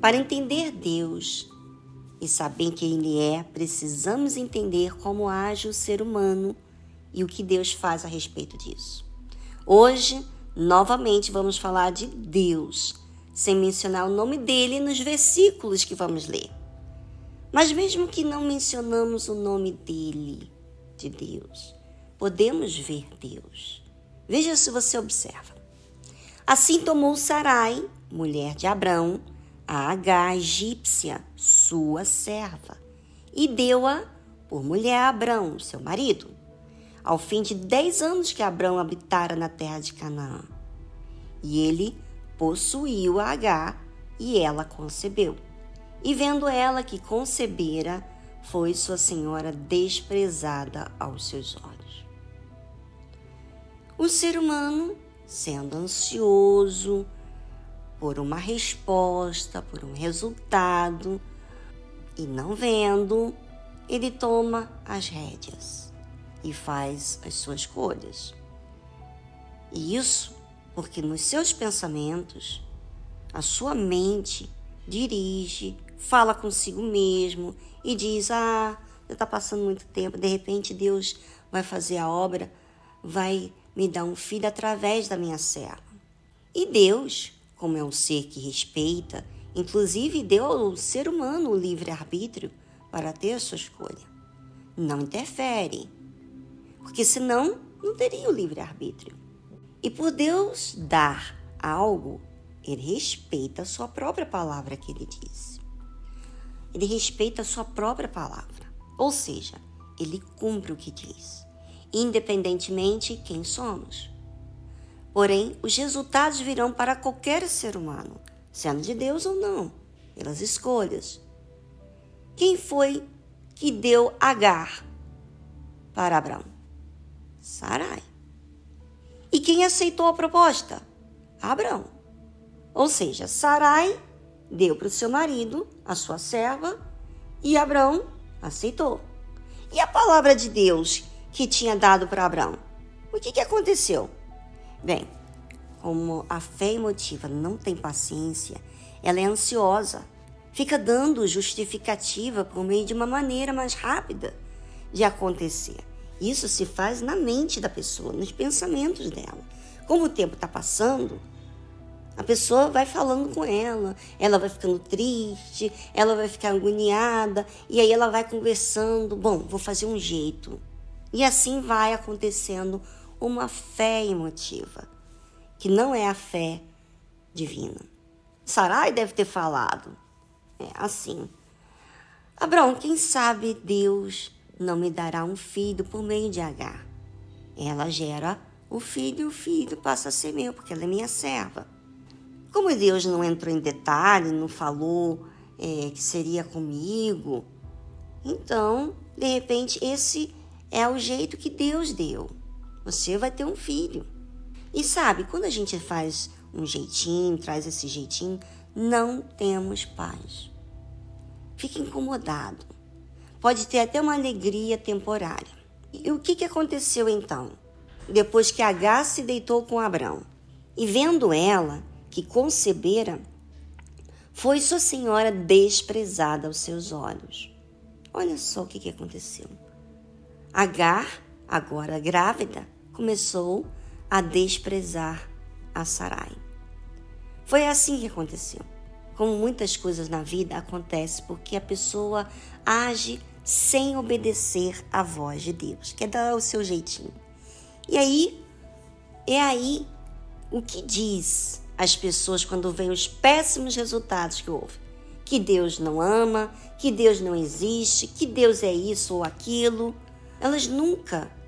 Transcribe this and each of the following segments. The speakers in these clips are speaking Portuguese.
Para entender Deus e saber quem Ele é, precisamos entender como age o ser humano e o que Deus faz a respeito disso. Hoje, novamente, vamos falar de Deus, sem mencionar o nome dele nos versículos que vamos ler. Mas mesmo que não mencionamos o nome dele, de Deus, podemos ver Deus. Veja se você observa. Assim tomou Sarai, mulher de Abrão, a H egípcia, sua serva, e deu-a por mulher a Abrão, seu marido, ao fim de dez anos que Abrão habitara na terra de Canaã. E ele possuiu a H e ela concebeu. E vendo ela que concebera, foi sua senhora desprezada aos seus olhos. O ser humano, sendo ansioso, por uma resposta, por um resultado, e não vendo, ele toma as rédeas e faz as suas escolhas. E isso porque nos seus pensamentos, a sua mente dirige, fala consigo mesmo e diz: Ah, já está passando muito tempo, de repente Deus vai fazer a obra, vai me dar um filho através da minha serva. E Deus como é um ser que respeita, inclusive deu ao ser humano o livre-arbítrio para ter a sua escolha. Não interfere, porque senão não teria o livre-arbítrio. E por Deus dar algo, ele respeita a sua própria palavra que ele disse. Ele respeita a sua própria palavra, ou seja, ele cumpre o que diz, independentemente quem somos. Porém, os resultados virão para qualquer ser humano, sendo de Deus ou não, pelas escolhas. Quem foi que deu Agar para Abraão? Sarai. E quem aceitou a proposta? Abraão. Ou seja, Sarai deu para o seu marido, a sua serva, e Abraão aceitou. E a palavra de Deus que tinha dado para Abraão? O que, que aconteceu? Bem, como a fé emotiva não tem paciência, ela é ansiosa, fica dando justificativa por meio de uma maneira mais rápida de acontecer. Isso se faz na mente da pessoa, nos pensamentos dela. Como o tempo está passando, a pessoa vai falando com ela, ela vai ficando triste, ela vai ficar agoniada, e aí ela vai conversando. Bom, vou fazer um jeito. E assim vai acontecendo uma fé emotiva, que não é a fé divina. Sarai deve ter falado. É assim. Abraão, quem sabe Deus não me dará um filho por meio de Agar. Ela gera o filho e o filho passa a ser meu, porque ela é minha serva. Como Deus não entrou em detalhe, não falou é, que seria comigo, então, de repente, esse é o jeito que Deus deu. Você vai ter um filho. E sabe, quando a gente faz um jeitinho, traz esse jeitinho, não temos paz. Fica incomodado. Pode ter até uma alegria temporária. E o que, que aconteceu então? Depois que Agar se deitou com Abrão, e vendo ela que concebera, foi sua senhora desprezada aos seus olhos. Olha só o que, que aconteceu. Agar, agora grávida, começou a desprezar a Sarai. Foi assim que aconteceu. Como muitas coisas na vida acontece porque a pessoa age sem obedecer à voz de Deus, quer dar o seu jeitinho. E aí, é aí o que diz as pessoas quando veem os péssimos resultados que houve. Que Deus não ama, que Deus não existe, que Deus é isso ou aquilo. Elas nunca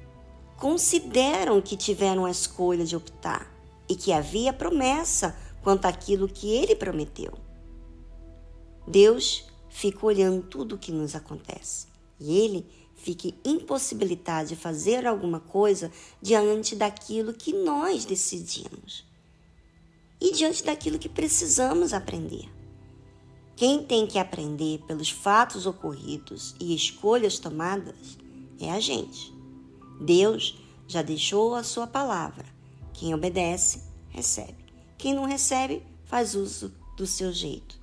consideram que tiveram a escolha de optar e que havia promessa quanto àquilo que ele prometeu. Deus fica olhando tudo o que nos acontece e ele fica impossibilitado de fazer alguma coisa diante daquilo que nós decidimos e diante daquilo que precisamos aprender. Quem tem que aprender pelos fatos ocorridos e escolhas tomadas é a gente. Deus já deixou a sua palavra. Quem obedece, recebe. Quem não recebe, faz uso do seu jeito.